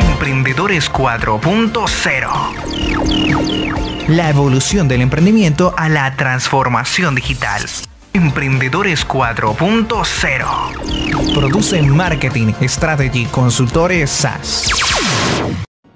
Emprendedores 4.0. La evolución del emprendimiento a la transformación digital. Emprendedores 4.0. Produce marketing, strategy, consultores SaaS.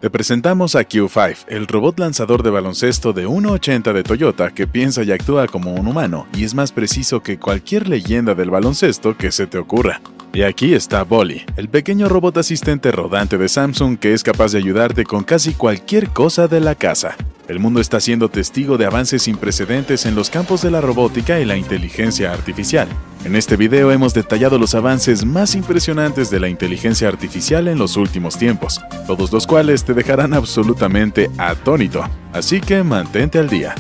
Te presentamos a Q5, el robot lanzador de baloncesto de 1.80 de Toyota que piensa y actúa como un humano y es más preciso que cualquier leyenda del baloncesto que se te ocurra. Y aquí está Bolly, el pequeño robot asistente rodante de Samsung que es capaz de ayudarte con casi cualquier cosa de la casa. El mundo está siendo testigo de avances sin precedentes en los campos de la robótica y la inteligencia artificial. En este video hemos detallado los avances más impresionantes de la inteligencia artificial en los últimos tiempos, todos los cuales te dejarán absolutamente atónito, así que mantente al día.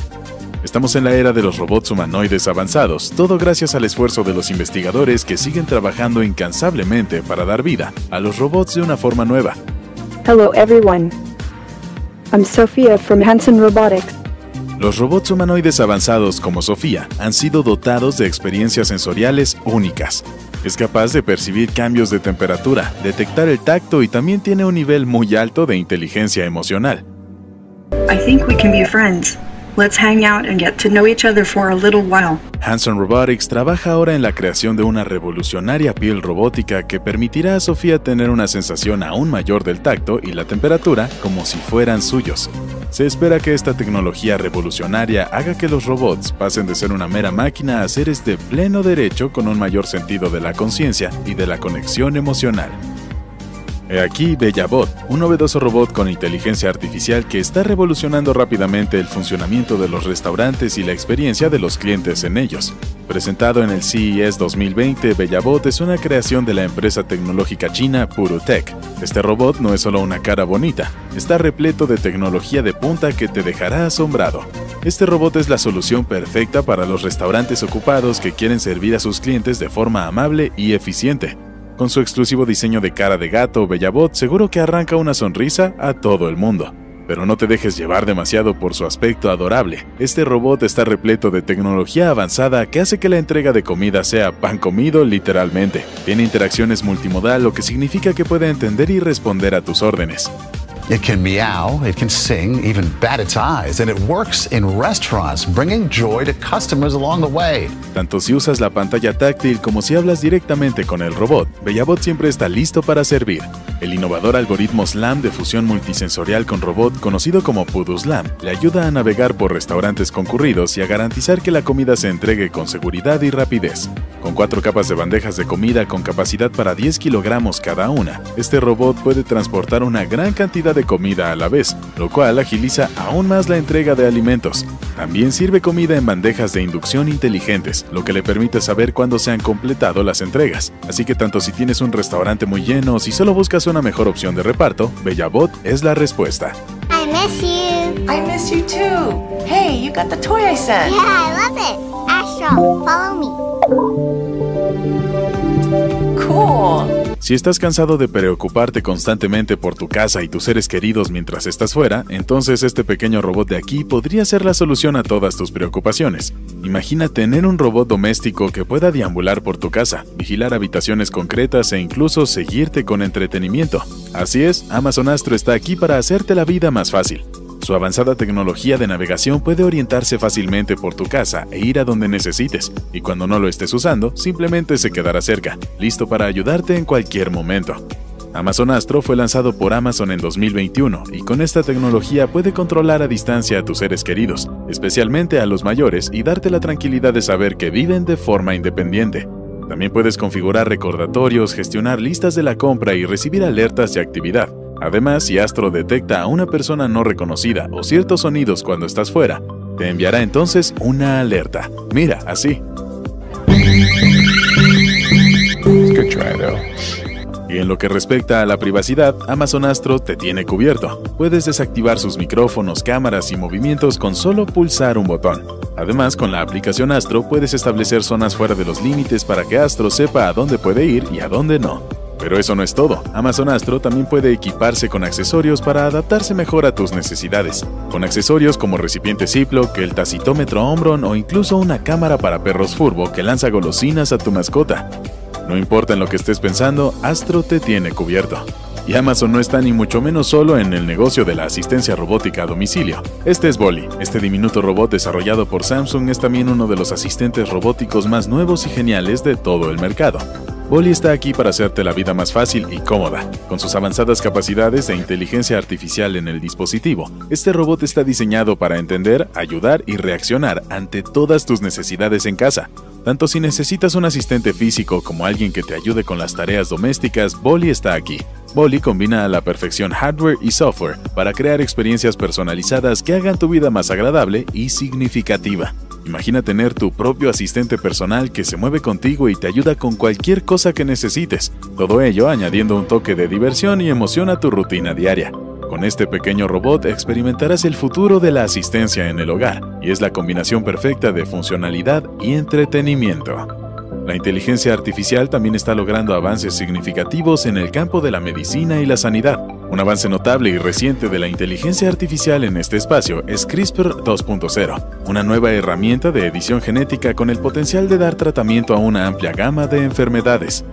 Estamos en la era de los robots humanoides avanzados, todo gracias al esfuerzo de los investigadores que siguen trabajando incansablemente para dar vida a los robots de una forma nueva. Hello everyone. I'm Sophia from Hanson Robotics. Los robots humanoides avanzados como Sofía han sido dotados de experiencias sensoriales únicas. Es capaz de percibir cambios de temperatura, detectar el tacto y también tiene un nivel muy alto de inteligencia emocional. I think we can be friends. Let's hang out and get to know each other for a little while. Hanson Robotics trabaja ahora en la creación de una revolucionaria piel robótica que permitirá a Sofía tener una sensación aún mayor del tacto y la temperatura como si fueran suyos. Se espera que esta tecnología revolucionaria haga que los robots pasen de ser una mera máquina a seres de pleno derecho con un mayor sentido de la conciencia y de la conexión emocional. He aquí Bellabot, un novedoso robot con inteligencia artificial que está revolucionando rápidamente el funcionamiento de los restaurantes y la experiencia de los clientes en ellos. Presentado en el CES 2020, Bellabot es una creación de la empresa tecnológica china Purutech. Este robot no es solo una cara bonita, está repleto de tecnología de punta que te dejará asombrado. Este robot es la solución perfecta para los restaurantes ocupados que quieren servir a sus clientes de forma amable y eficiente. Con su exclusivo diseño de cara de gato, Bellabot seguro que arranca una sonrisa a todo el mundo. Pero no te dejes llevar demasiado por su aspecto adorable. Este robot está repleto de tecnología avanzada que hace que la entrega de comida sea pan comido literalmente. Tiene interacciones multimodal, lo que significa que puede entender y responder a tus órdenes. It can meow, it can sing, even bat its eyes, and it works in restaurants, bringing joy to customers along the way. Tanto si usas la pantalla táctil como si hablas directamente con el robot, Bellabot siempre está listo para servir. El innovador algoritmo SLAM de fusión multisensorial con robot, conocido como PuduSLAM, le ayuda a navegar por restaurantes concurridos y a garantizar que la comida se entregue con seguridad y rapidez. Con cuatro capas de bandejas de comida con capacidad para 10 kilogramos cada una, este robot puede transportar una gran cantidad de comida a la vez, lo cual agiliza aún más la entrega de alimentos. También sirve comida en bandejas de inducción inteligentes, lo que le permite saber cuándo se han completado las entregas. Así que tanto si tienes un restaurante muy lleno o si solo buscas una mejor opción de reparto, Bellabot es la respuesta. I miss you. I miss you too. Hey, you got the toy I sent. Yeah, I love it. Astro, follow me. Cool. Si estás cansado de preocuparte constantemente por tu casa y tus seres queridos mientras estás fuera, entonces este pequeño robot de aquí podría ser la solución a todas tus preocupaciones. Imagina tener un robot doméstico que pueda deambular por tu casa, vigilar habitaciones concretas e incluso seguirte con entretenimiento. Así es, Amazon Astro está aquí para hacerte la vida más fácil. Su avanzada tecnología de navegación puede orientarse fácilmente por tu casa e ir a donde necesites, y cuando no lo estés usando, simplemente se quedará cerca, listo para ayudarte en cualquier momento. Amazon Astro fue lanzado por Amazon en 2021 y con esta tecnología puede controlar a distancia a tus seres queridos, especialmente a los mayores, y darte la tranquilidad de saber que viven de forma independiente. También puedes configurar recordatorios, gestionar listas de la compra y recibir alertas de actividad. Además, si Astro detecta a una persona no reconocida o ciertos sonidos cuando estás fuera, te enviará entonces una alerta. Mira, así. Y en lo que respecta a la privacidad, Amazon Astro te tiene cubierto. Puedes desactivar sus micrófonos, cámaras y movimientos con solo pulsar un botón. Además, con la aplicación Astro puedes establecer zonas fuera de los límites para que Astro sepa a dónde puede ir y a dónde no. Pero eso no es todo. Amazon Astro también puede equiparse con accesorios para adaptarse mejor a tus necesidades. Con accesorios como recipiente Ziploc, el tacitómetro Omron o incluso una cámara para perros Furbo que lanza golosinas a tu mascota. No importa en lo que estés pensando, Astro te tiene cubierto. Y Amazon no está ni mucho menos solo en el negocio de la asistencia robótica a domicilio. Este es Bolly. Este diminuto robot desarrollado por Samsung es también uno de los asistentes robóticos más nuevos y geniales de todo el mercado. Bolly está aquí para hacerte la vida más fácil y cómoda. Con sus avanzadas capacidades de inteligencia artificial en el dispositivo, este robot está diseñado para entender, ayudar y reaccionar ante todas tus necesidades en casa. Tanto si necesitas un asistente físico como alguien que te ayude con las tareas domésticas, Bolly está aquí. Bolly combina a la perfección hardware y software para crear experiencias personalizadas que hagan tu vida más agradable y significativa. Imagina tener tu propio asistente personal que se mueve contigo y te ayuda con cualquier cosa que necesites, todo ello añadiendo un toque de diversión y emoción a tu rutina diaria. Con este pequeño robot experimentarás el futuro de la asistencia en el hogar, y es la combinación perfecta de funcionalidad y entretenimiento. La inteligencia artificial también está logrando avances significativos en el campo de la medicina y la sanidad. Un avance notable y reciente de la inteligencia artificial en este espacio es CRISPR 2.0, una nueva herramienta de edición genética con el potencial de dar tratamiento a una amplia gama de enfermedades.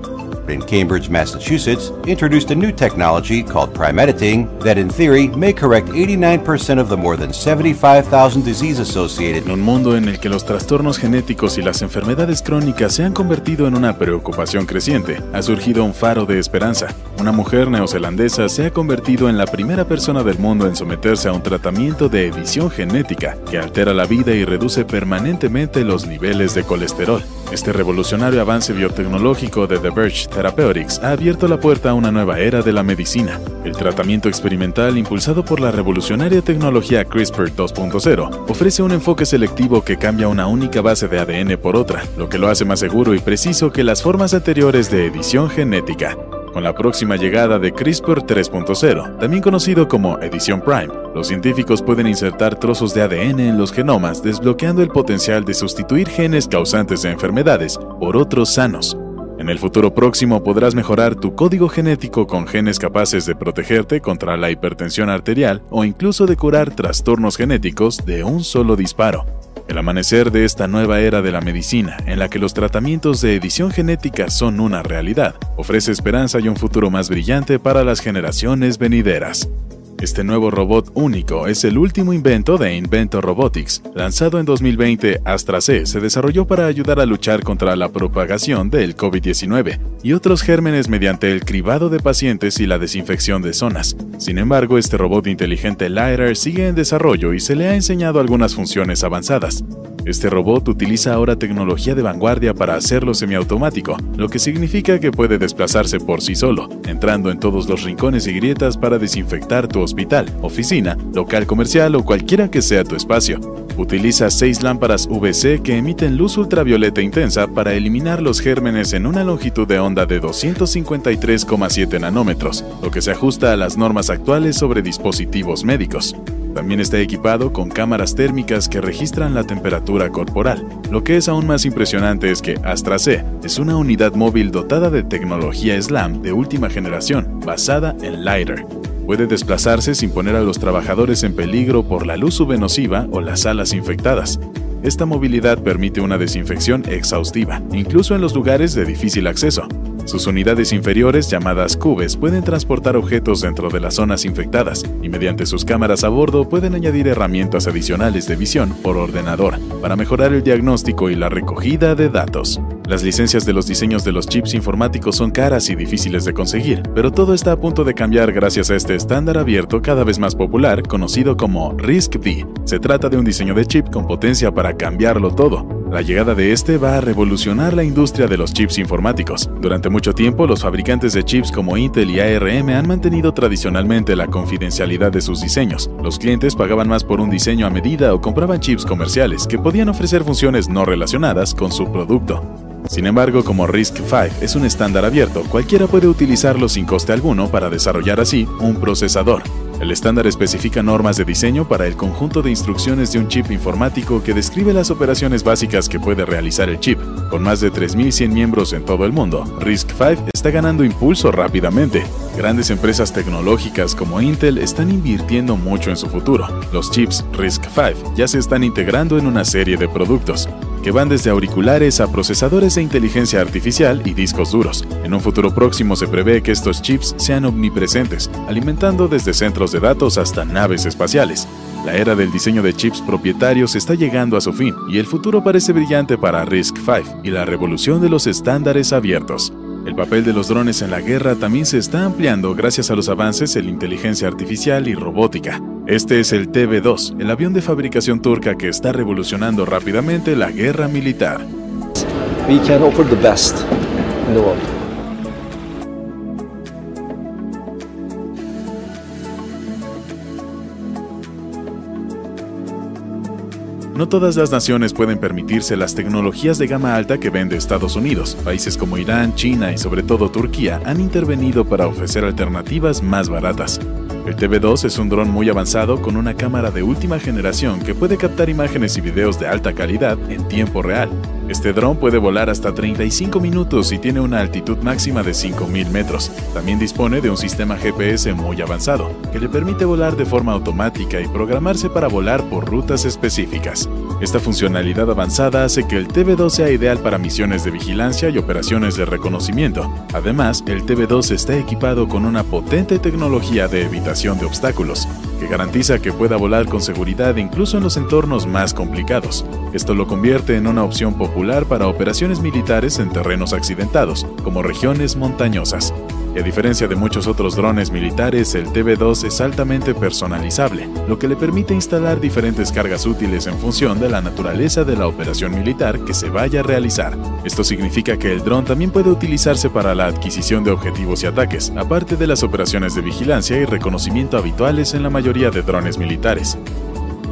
In Cambridge, Massachusetts, introduced a new technology called prime-editing that, in theory, may correct 89% of the more than 75,000 disease-associated. En un mundo en el los trastornos genéticos y las enfermedades crónicas se han convertido en una preocupación creciente, ha surgido un faro de esperanza. Una mujer neozelandesa se ha convertido en la primera persona del mundo en someterse a un tratamiento de edición genética que altera la vida y reduce permanentemente los niveles de colesterol. Este revolucionario avance biotecnológico de The Verge Therapeutics ha abierto la puerta a una nueva era de la medicina. El tratamiento experimental impulsado por la revolucionaria tecnología CRISPR 2.0 ofrece un enfoque selectivo que cambia una única base de ADN por otra, lo que lo hace más seguro y preciso que las formas anteriores de edición genética. Con la próxima llegada de CRISPR 3.0, también conocido como edición Prime, los científicos pueden insertar trozos de ADN en los genomas, desbloqueando el potencial de sustituir genes causantes de enfermedades por otros sanos. En el futuro próximo podrás mejorar tu código genético con genes capaces de protegerte contra la hipertensión arterial o incluso de curar trastornos genéticos de un solo disparo. El amanecer de esta nueva era de la medicina, en la que los tratamientos de edición genética son una realidad, ofrece esperanza y un futuro más brillante para las generaciones venideras. Este nuevo robot único es el último invento de Invento Robotics. Lanzado en 2020, Astra C se desarrolló para ayudar a luchar contra la propagación del COVID-19 y otros gérmenes mediante el cribado de pacientes y la desinfección de zonas. Sin embargo, este robot inteligente LiDAR sigue en desarrollo y se le ha enseñado algunas funciones avanzadas. Este robot utiliza ahora tecnología de vanguardia para hacerlo semiautomático, lo que significa que puede desplazarse por sí solo, entrando en todos los rincones y grietas para desinfectar tu hospital, oficina, local comercial o cualquiera que sea tu espacio. Utiliza seis lámparas VC que emiten luz ultravioleta intensa para eliminar los gérmenes en una longitud de onda de 253,7 nanómetros, lo que se ajusta a las normas actuales sobre dispositivos médicos. También está equipado con cámaras térmicas que registran la temperatura corporal. Lo que es aún más impresionante es que Astra C es una unidad móvil dotada de tecnología SLAM de última generación, basada en LiDAR. Puede desplazarse sin poner a los trabajadores en peligro por la luz UV nociva o las salas infectadas. Esta movilidad permite una desinfección exhaustiva, incluso en los lugares de difícil acceso. Sus unidades inferiores, llamadas cubes, pueden transportar objetos dentro de las zonas infectadas y mediante sus cámaras a bordo pueden añadir herramientas adicionales de visión por ordenador para mejorar el diagnóstico y la recogida de datos. Las licencias de los diseños de los chips informáticos son caras y difíciles de conseguir, pero todo está a punto de cambiar gracias a este estándar abierto cada vez más popular conocido como RISC-V. Se trata de un diseño de chip con potencia para cambiarlo todo. La llegada de este va a revolucionar la industria de los chips informáticos. Durante mucho tiempo, los fabricantes de chips como Intel y ARM han mantenido tradicionalmente la confidencialidad de sus diseños. Los clientes pagaban más por un diseño a medida o compraban chips comerciales que podían ofrecer funciones no relacionadas con su producto. Sin embargo, como RISC-V es un estándar abierto, cualquiera puede utilizarlo sin coste alguno para desarrollar así un procesador. El estándar especifica normas de diseño para el conjunto de instrucciones de un chip informático que describe las operaciones básicas que puede realizar el chip. Con más de 3.100 miembros en todo el mundo, RISC-V está ganando impulso rápidamente. Grandes empresas tecnológicas como Intel están invirtiendo mucho en su futuro. Los chips RISC-V ya se están integrando en una serie de productos. Que van desde auriculares a procesadores de inteligencia artificial y discos duros. En un futuro próximo se prevé que estos chips sean omnipresentes, alimentando desde centros de datos hasta naves espaciales. La era del diseño de chips propietarios está llegando a su fin y el futuro parece brillante para RISC-V y la revolución de los estándares abiertos. El papel de los drones en la guerra también se está ampliando gracias a los avances en inteligencia artificial y robótica. Este es el TB2, el avión de fabricación turca que está revolucionando rápidamente la guerra militar. We can offer the best in the world. No todas las naciones pueden permitirse las tecnologías de gama alta que vende Estados Unidos. Países como Irán, China y sobre todo Turquía han intervenido para ofrecer alternativas más baratas. El TV2 es un dron muy avanzado con una cámara de última generación que puede captar imágenes y videos de alta calidad en tiempo real. Este dron puede volar hasta 35 minutos y tiene una altitud máxima de 5.000 metros. También dispone de un sistema GPS muy avanzado, que le permite volar de forma automática y programarse para volar por rutas específicas. Esta funcionalidad avanzada hace que el TV2 sea ideal para misiones de vigilancia y operaciones de reconocimiento. Además, el TV2 está equipado con una potente tecnología de evitación de obstáculos, que garantiza que pueda volar con seguridad incluso en los entornos más complicados. Esto lo convierte en una opción popular para operaciones militares en terrenos accidentados, como regiones montañosas. A diferencia de muchos otros drones militares, el TV2 es altamente personalizable, lo que le permite instalar diferentes cargas útiles en función de la naturaleza de la operación militar que se vaya a realizar. Esto significa que el dron también puede utilizarse para la adquisición de objetivos y ataques, aparte de las operaciones de vigilancia y reconocimiento habituales en la mayoría de drones militares.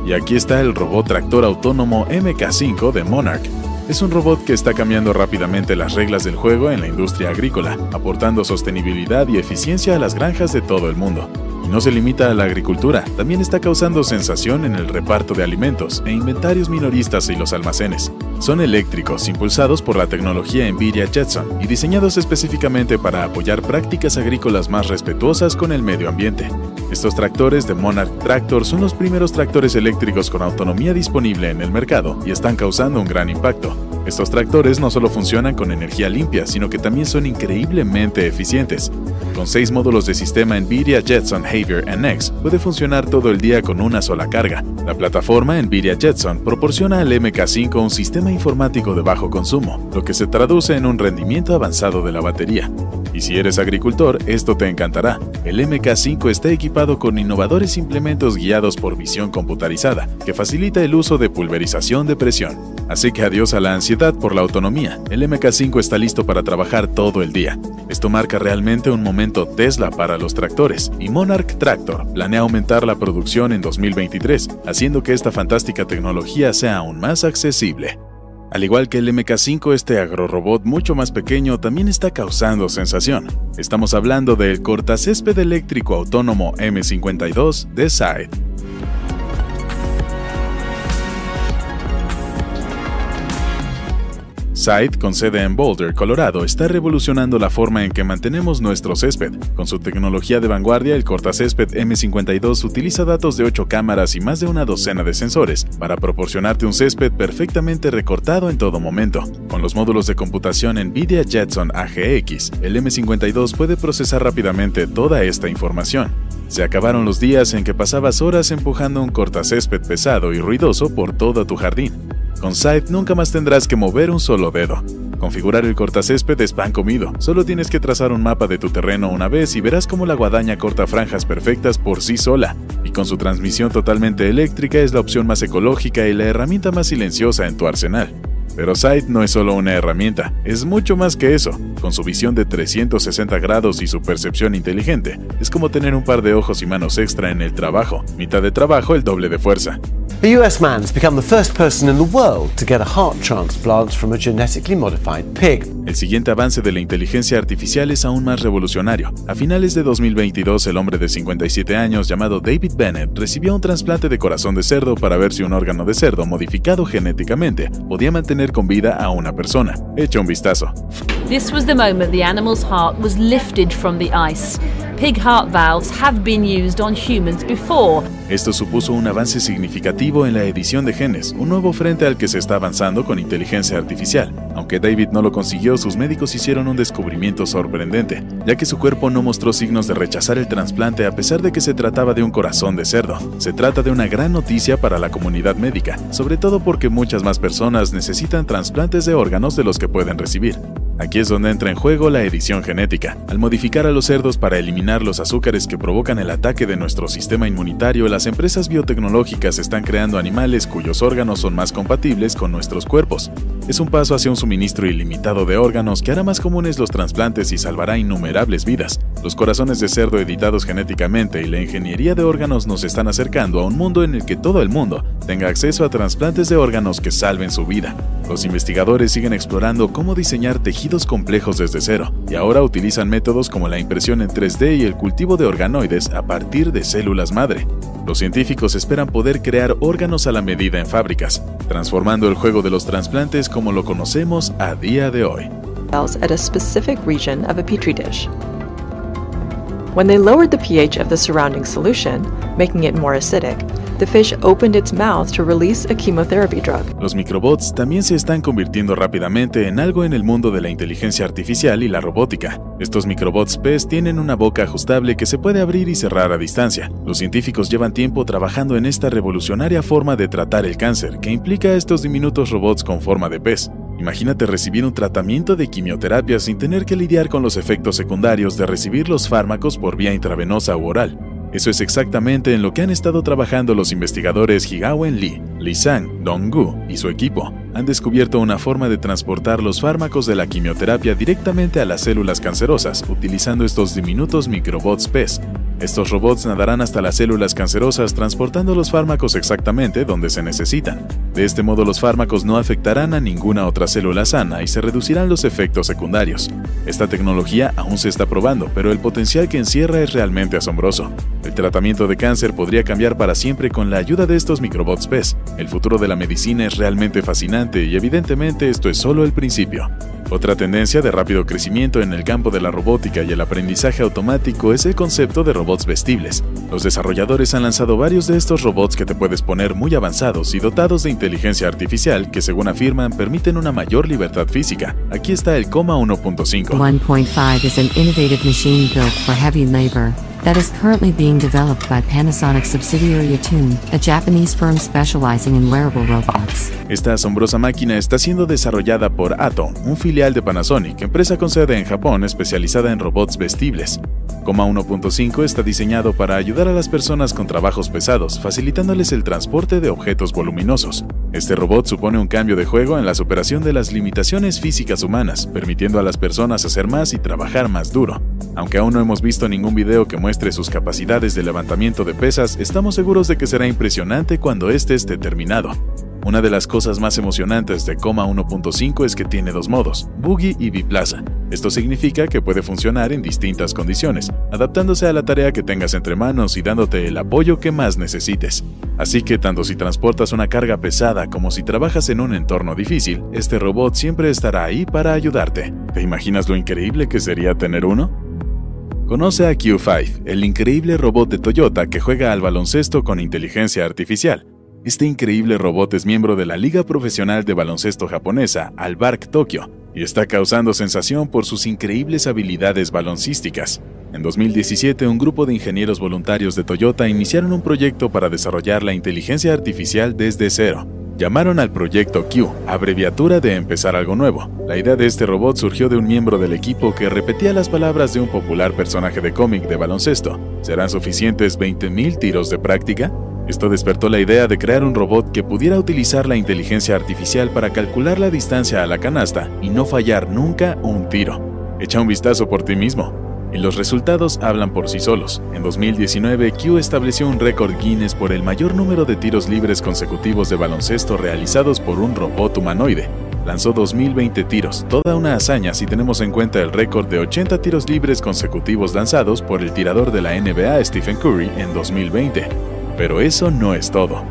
Y aquí está el robot tractor autónomo MK5 de Monarch, es un robot que está cambiando rápidamente las reglas del juego en la industria agrícola, aportando sostenibilidad y eficiencia a las granjas de todo el mundo. Y no se limita a la agricultura, también está causando sensación en el reparto de alimentos e inventarios minoristas y los almacenes. Son eléctricos, impulsados por la tecnología Nvidia Jetson y diseñados específicamente para apoyar prácticas agrícolas más respetuosas con el medio ambiente. Estos tractores de Monarch Tractor son los primeros tractores eléctricos con autonomía disponible en el mercado y están causando un gran impacto. Estos tractores no solo funcionan con energía limpia, sino que también son increíblemente eficientes. Con seis módulos de sistema Nvidia Jetson Javier NX, puede funcionar todo el día con una sola carga. La plataforma Nvidia Jetson proporciona al MK5 un sistema informático de bajo consumo, lo que se traduce en un rendimiento avanzado de la batería. Y si eres agricultor, esto te encantará. El MK5 está equipado con innovadores implementos guiados por visión computarizada, que facilita el uso de pulverización de presión. Así que adiós a la ansiedad por la autonomía. El MK5 está listo para trabajar todo el día. Esto marca realmente un momento Tesla para los tractores, y Monarch Tractor planea aumentar la producción en 2023, haciendo que esta fantástica tecnología sea aún más accesible. Al igual que el MK5, este agrorobot mucho más pequeño también está causando sensación. Estamos hablando del cortacésped eléctrico autónomo M52 de Side. Side, con sede en Boulder, Colorado, está revolucionando la forma en que mantenemos nuestro césped. Con su tecnología de vanguardia, el cortacésped M52 utiliza datos de 8 cámaras y más de una docena de sensores para proporcionarte un césped perfectamente recortado en todo momento. Con los módulos de computación NVIDIA Jetson AGX, el M52 puede procesar rápidamente toda esta información. Se acabaron los días en que pasabas horas empujando un cortacésped pesado y ruidoso por todo tu jardín. Con Scythe nunca más tendrás que mover un solo dedo. Configurar el cortacésped es pan comido. Solo tienes que trazar un mapa de tu terreno una vez y verás cómo la guadaña corta franjas perfectas por sí sola. Y con su transmisión totalmente eléctrica es la opción más ecológica y la herramienta más silenciosa en tu arsenal. Pero Sight no es solo una herramienta, es mucho más que eso. Con su visión de 360 grados y su percepción inteligente, es como tener un par de ojos y manos extra en el trabajo. Mitad de trabajo, el doble de fuerza. A US man has become the first person in the world to get a heart transplant from a genetically modified pig. El siguiente avance de la inteligencia artificial es aún más revolucionario. A finales de 2022, el hombre de 57 años llamado David Bennett recibió un trasplante de corazón de cerdo para ver si un órgano de cerdo modificado genéticamente podía mantener con vida a una persona. Echa un vistazo. This was the moment the animal's heart was lifted from the ice. Pig heart valves have been used on humans before, Esto supuso un avance significativo en la edición de genes, un nuevo frente al que se está avanzando con inteligencia artificial. Aunque David no lo consiguió, sus médicos hicieron un descubrimiento sorprendente, ya que su cuerpo no mostró signos de rechazar el trasplante a pesar de que se trataba de un corazón de cerdo. Se trata de una gran noticia para la comunidad médica, sobre todo porque muchas más personas necesitan trasplantes de órganos de los que pueden recibir. Aquí es donde entra en juego la edición genética. Al modificar a los cerdos para eliminar los azúcares que provocan el ataque de nuestro sistema inmunitario, las empresas biotecnológicas están creando animales cuyos órganos son más compatibles con nuestros cuerpos. Es un paso hacia un suministro ilimitado de órganos que hará más comunes los trasplantes y salvará innumerables vidas. Los corazones de cerdo editados genéticamente y la ingeniería de órganos nos están acercando a un mundo en el que todo el mundo tenga acceso a trasplantes de órganos que salven su vida. Los investigadores siguen explorando cómo diseñar tejidos complejos desde cero, y ahora utilizan métodos como la impresión en 3D y el cultivo de organoides a partir de células madre. Los científicos esperan poder crear órganos a la medida en fábricas, transformando el juego de los trasplantes como lo conocemos a día de hoy. At a specific region of a petri dish. When they lowered the pH of the surrounding solution, making it more acidic, the fish opened its mouth to release a chemotherapy drug. Los microbots también se están convirtiendo rápidamente en algo en el mundo de la inteligencia artificial y la robótica. Estos microbots PES tienen una boca ajustable que se puede abrir y cerrar a distancia. Los científicos llevan tiempo trabajando en esta revolucionaria forma de tratar el cáncer, que implica estos diminutos robots con forma de pez. Imagínate recibir un tratamiento de quimioterapia sin tener que lidiar con los efectos secundarios de recibir los fármacos por vía intravenosa u oral. Eso es exactamente en lo que han estado trabajando los investigadores Higawen Lee, Li Sang, Dong-gu y su equipo. Han descubierto una forma de transportar los fármacos de la quimioterapia directamente a las células cancerosas utilizando estos diminutos microbots PES. Estos robots nadarán hasta las células cancerosas transportando los fármacos exactamente donde se necesitan. De este modo los fármacos no afectarán a ninguna otra célula sana y se reducirán los efectos secundarios. Esta tecnología aún se está probando, pero el potencial que encierra es realmente asombroso. El tratamiento de cáncer podría cambiar para siempre con la ayuda de estos microbots PES. El futuro de la medicina es realmente fascinante y evidentemente esto es solo el principio. Otra tendencia de rápido crecimiento en el campo de la robótica y el aprendizaje automático es el concepto de robots vestibles. Los desarrolladores han lanzado varios de estos robots que te puedes poner muy avanzados y dotados de inteligencia artificial que según afirman permiten una mayor libertad física. Aquí está el Coma 1.5. 1.5 is an innovative machine built for heavy labor that is currently being developed by Panasonic subsidiary Attune, a Japanese firm specializing in wearable robots. Esta asombrosa máquina está siendo desarrollada por Atom, un filial de Panasonic, empresa con sede en Japón especializada en robots vestibles. Coma 1.5 está diseñado para ayudar a las personas con trabajos pesados, facilitándoles el transporte de objetos voluminosos. Este robot supone un cambio de juego en la superación de las limitaciones físicas humanas, permitiendo a las personas hacer más y trabajar más duro. Aunque aún no hemos visto ningún video que muestre sus capacidades de levantamiento de pesas, estamos seguros de que será impresionante cuando este esté terminado. Una de las cosas más emocionantes de Coma 1.5 es que tiene dos modos, Boogie y Biplaza. Esto significa que puede funcionar en distintas condiciones, adaptándose a la tarea que tengas entre manos y dándote el apoyo que más necesites. Así que tanto si transportas una carga pesada como si trabajas en un entorno difícil, este robot siempre estará ahí para ayudarte. ¿Te imaginas lo increíble que sería tener uno? Conoce a Q5, el increíble robot de Toyota que juega al baloncesto con inteligencia artificial. Este increíble robot es miembro de la Liga Profesional de Baloncesto Japonesa, Albark Tokyo, y está causando sensación por sus increíbles habilidades baloncísticas. En 2017, un grupo de ingenieros voluntarios de Toyota iniciaron un proyecto para desarrollar la inteligencia artificial desde cero. Llamaron al proyecto Q, abreviatura de empezar algo nuevo. La idea de este robot surgió de un miembro del equipo que repetía las palabras de un popular personaje de cómic de baloncesto. ¿Serán suficientes 20.000 tiros de práctica? Esto despertó la idea de crear un robot que pudiera utilizar la inteligencia artificial para calcular la distancia a la canasta y no fallar nunca un tiro. Echa un vistazo por ti mismo. Y los resultados hablan por sí solos. En 2019, Q estableció un récord Guinness por el mayor número de tiros libres consecutivos de baloncesto realizados por un robot humanoide. Lanzó 2020 tiros, toda una hazaña si tenemos en cuenta el récord de 80 tiros libres consecutivos lanzados por el tirador de la NBA Stephen Curry en 2020. Pero eso no es todo.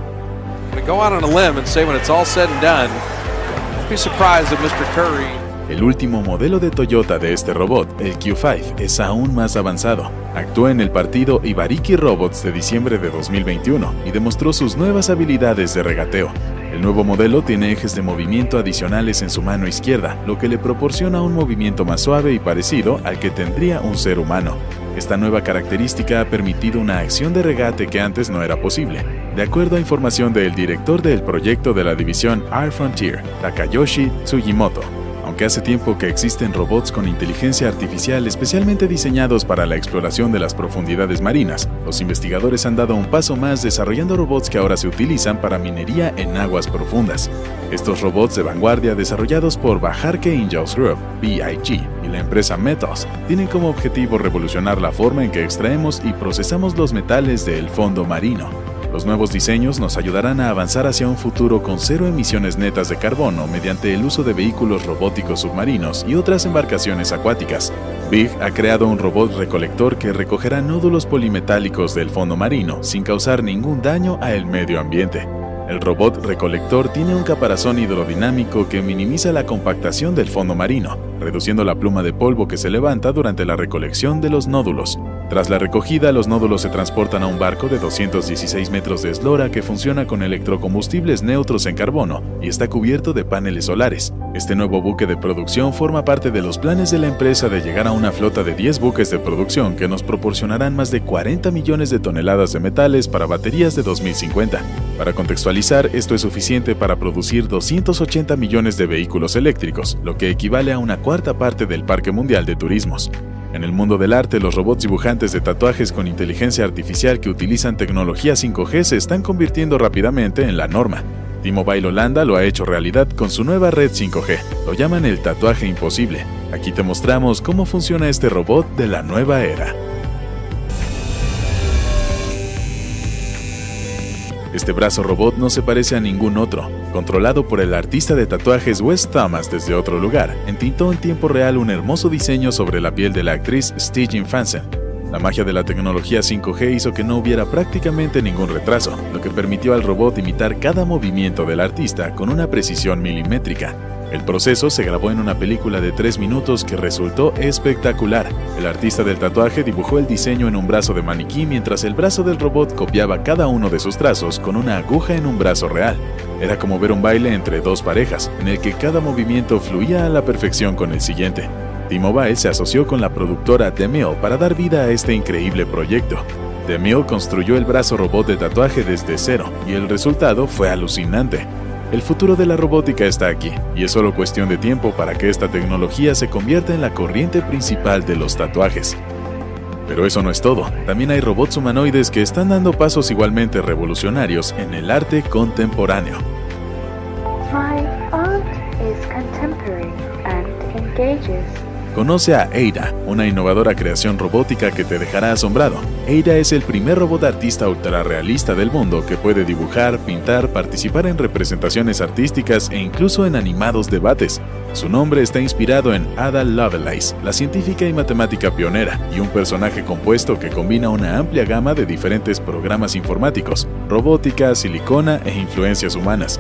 Curry El último modelo de Toyota de este robot, el Q5, es aún más avanzado. Actúa en el partido Ibariki Robots de diciembre de 2021 y demostró sus nuevas habilidades de regateo. El nuevo modelo tiene ejes de movimiento adicionales en su mano izquierda, lo que le proporciona un movimiento más suave y parecido al que tendría un ser humano. Esta nueva característica ha permitido una acción de regate que antes no era posible, de acuerdo a información del director del proyecto de la división Air Frontier, Takayoshi Tsujimoto. Aunque hace tiempo que existen robots con inteligencia artificial especialmente diseñados para la exploración de las profundidades marinas, los investigadores han dado un paso más desarrollando robots que ahora se utilizan para minería en aguas profundas. Estos robots de vanguardia desarrollados por Bajarke Angels Group, BIG, y la empresa Metals, tienen como objetivo revolucionar la forma en que extraemos y procesamos los metales del fondo marino. Los nuevos diseños nos ayudarán a avanzar hacia un futuro con cero emisiones netas de carbono mediante el uso de vehículos robóticos submarinos y otras embarcaciones acuáticas. Big ha creado un robot recolector que recogerá nódulos polimetálicos del fondo marino sin causar ningún daño al medio ambiente. El robot recolector tiene un caparazón hidrodinámico que minimiza la compactación del fondo marino, reduciendo la pluma de polvo que se levanta durante la recolección de los nódulos. Tras la recogida, los nódulos se transportan a un barco de 216 metros de eslora que funciona con electrocombustibles neutros en carbono y está cubierto de paneles solares. Este nuevo buque de producción forma parte de los planes de la empresa de llegar a una flota de 10 buques de producción que nos proporcionarán más de 40 millones de toneladas de metales para baterías de 2050. Para contextualizar, esto es suficiente para producir 280 millones de vehículos eléctricos, lo que equivale a una cuarta parte del parque mundial de turismos. En el mundo del arte, los robots dibujantes de tatuajes con inteligencia artificial que utilizan tecnología 5G se están convirtiendo rápidamente en la norma. T-Mobile Holanda lo ha hecho realidad con su nueva red 5G. Lo llaman el tatuaje imposible. Aquí te mostramos cómo funciona este robot de la nueva era. Este brazo robot no se parece a ningún otro. Controlado por el artista de tatuajes Wes Thomas desde otro lugar, entintó en tiempo real un hermoso diseño sobre la piel de la actriz Stig Fansen. La magia de la tecnología 5G hizo que no hubiera prácticamente ningún retraso, lo que permitió al robot imitar cada movimiento del artista con una precisión milimétrica. El proceso se grabó en una película de 3 minutos que resultó espectacular. El artista del tatuaje dibujó el diseño en un brazo de maniquí mientras el brazo del robot copiaba cada uno de sus trazos con una aguja en un brazo real. Era como ver un baile entre dos parejas, en el que cada movimiento fluía a la perfección con el siguiente. T-Mobile se asoció con la productora Mill para dar vida a este increíble proyecto. Mill construyó el brazo robot de tatuaje desde cero y el resultado fue alucinante. El futuro de la robótica está aquí, y es solo cuestión de tiempo para que esta tecnología se convierta en la corriente principal de los tatuajes. Pero eso no es todo, también hay robots humanoides que están dando pasos igualmente revolucionarios en el arte contemporáneo. My art is contemporary and engages Conoce a Eira, una innovadora creación robótica que te dejará asombrado. Eira es el primer robot artista ultrarrealista del mundo que puede dibujar, pintar, participar en representaciones artísticas e incluso en animados debates. Su nombre está inspirado en Ada Lovelace, la científica y matemática pionera, y un personaje compuesto que combina una amplia gama de diferentes programas informáticos, robótica, silicona e influencias humanas.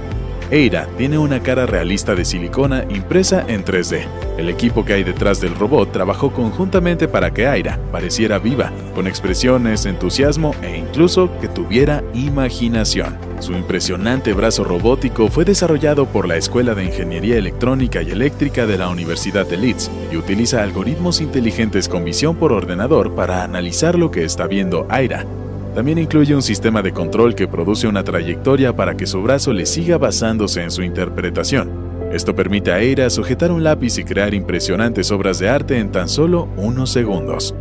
Eira tiene una cara realista de silicona impresa en 3D. El equipo que hay detrás del robot trabajó conjuntamente para que Eira pareciera viva, con expresiones, entusiasmo e incluso que tuviera imaginación. Su impresionante brazo robótico fue desarrollado por la Escuela de Ingeniería Electrónica y Eléctrica de la Universidad de Leeds y utiliza algoritmos inteligentes con visión por ordenador para analizar lo que está viendo Aira también incluye un sistema de control que produce una trayectoria para que su brazo le siga basándose en su interpretación. Esto permite a Eira sujetar un lápiz y crear impresionantes obras de arte en tan solo unos segundos.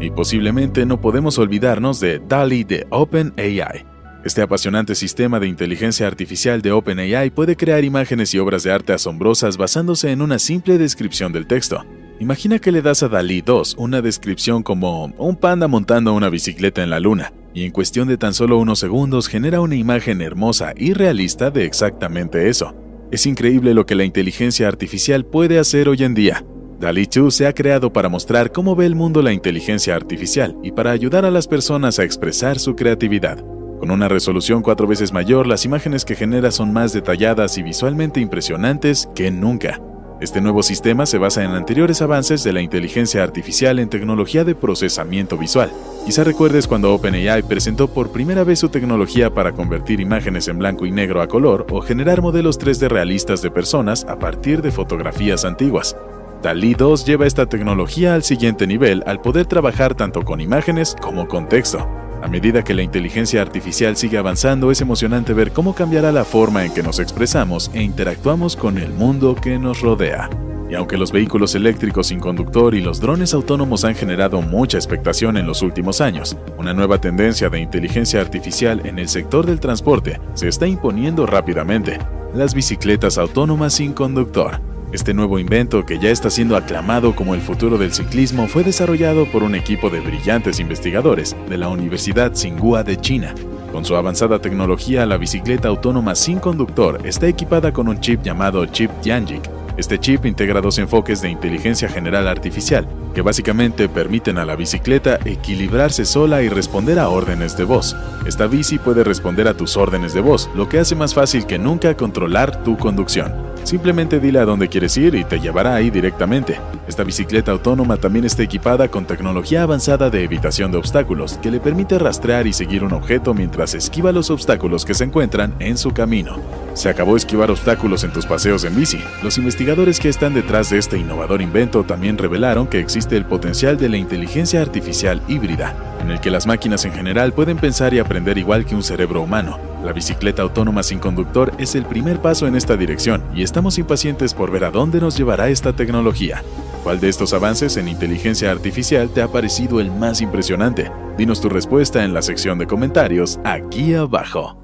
Y posiblemente no podemos olvidarnos de DALI de OpenAI. Este apasionante sistema de inteligencia artificial de OpenAI puede crear imágenes y obras de arte asombrosas basándose en una simple descripción del texto. Imagina que le das a Dalí 2 una descripción como un panda montando una bicicleta en la luna, y en cuestión de tan solo unos segundos genera una imagen hermosa y realista de exactamente eso. Es increíble lo que la inteligencia artificial puede hacer hoy en día. DALI 2 se ha creado para mostrar cómo ve el mundo la inteligencia artificial y para ayudar a las personas a expresar su creatividad. Con una resolución cuatro veces mayor, las imágenes que genera son más detalladas y visualmente impresionantes que nunca. Este nuevo sistema se basa en anteriores avances de la inteligencia artificial en tecnología de procesamiento visual. Quizá recuerdes cuando OpenAI presentó por primera vez su tecnología para convertir imágenes en blanco y negro a color o generar modelos 3D realistas de personas a partir de fotografías antiguas. DALI 2 lleva esta tecnología al siguiente nivel al poder trabajar tanto con imágenes como con texto. A medida que la inteligencia artificial sigue avanzando, es emocionante ver cómo cambiará la forma en que nos expresamos e interactuamos con el mundo que nos rodea. Y aunque los vehículos eléctricos sin conductor y los drones autónomos han generado mucha expectación en los últimos años, una nueva tendencia de inteligencia artificial en el sector del transporte se está imponiendo rápidamente, las bicicletas autónomas sin conductor. Este nuevo invento, que ya está siendo aclamado como el futuro del ciclismo, fue desarrollado por un equipo de brillantes investigadores de la Universidad Tsinghua de China. Con su avanzada tecnología, la bicicleta autónoma sin conductor está equipada con un chip llamado chip Tianjin. Este chip integra dos enfoques de inteligencia general artificial, que básicamente permiten a la bicicleta equilibrarse sola y responder a órdenes de voz. Esta bici puede responder a tus órdenes de voz, lo que hace más fácil que nunca controlar tu conducción. Simplemente dile a dónde quieres ir y te llevará ahí directamente. Esta bicicleta autónoma también está equipada con tecnología avanzada de evitación de obstáculos, que le permite rastrear y seguir un objeto mientras esquiva los obstáculos que se encuentran en su camino. Se acabó esquivar obstáculos en tus paseos en bici. Los investigadores que están detrás de este innovador invento también revelaron que existe el potencial de la inteligencia artificial híbrida, en el que las máquinas en general pueden pensar y aprender igual que un cerebro humano. La bicicleta autónoma sin conductor es el primer paso en esta dirección y estamos impacientes por ver a dónde nos llevará esta tecnología. ¿Cuál de estos avances en inteligencia artificial te ha parecido el más impresionante? Dinos tu respuesta en la sección de comentarios aquí abajo.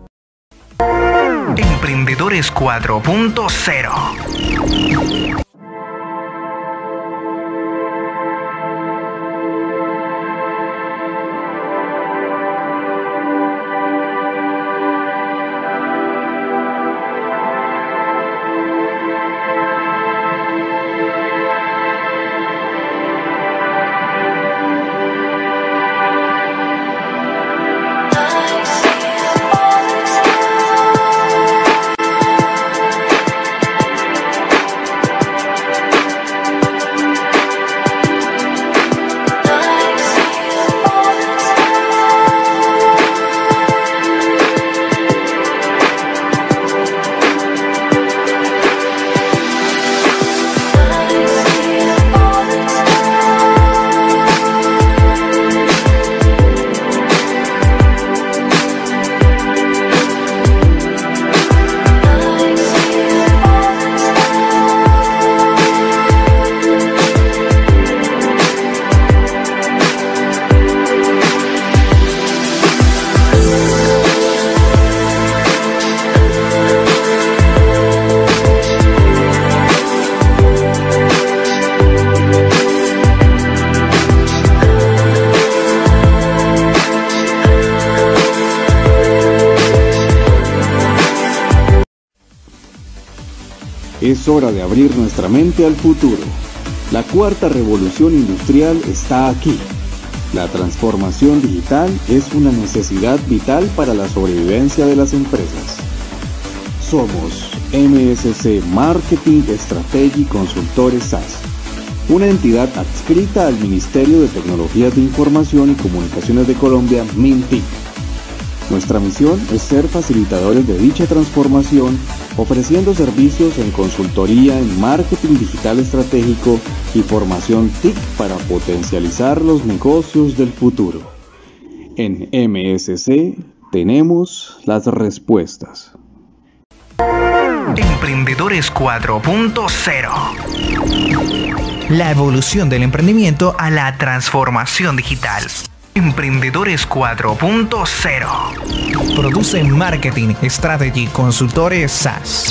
Emprendedores 4.0 Es hora de abrir nuestra mente al futuro. La cuarta revolución industrial está aquí. La transformación digital es una necesidad vital para la sobrevivencia de las empresas. Somos MSC Marketing Strategy Consultores SAS, una entidad adscrita al Ministerio de Tecnologías de Información y Comunicaciones de Colombia, MINTIC. Nuestra misión es ser facilitadores de dicha transformación ofreciendo servicios en consultoría en marketing digital estratégico y formación TIC para potencializar los negocios del futuro. En MSC tenemos las respuestas. Emprendedores 4.0 La evolución del emprendimiento a la transformación digital. Emprendedores 4.0. Produce Marketing Strategy Consultores SAS.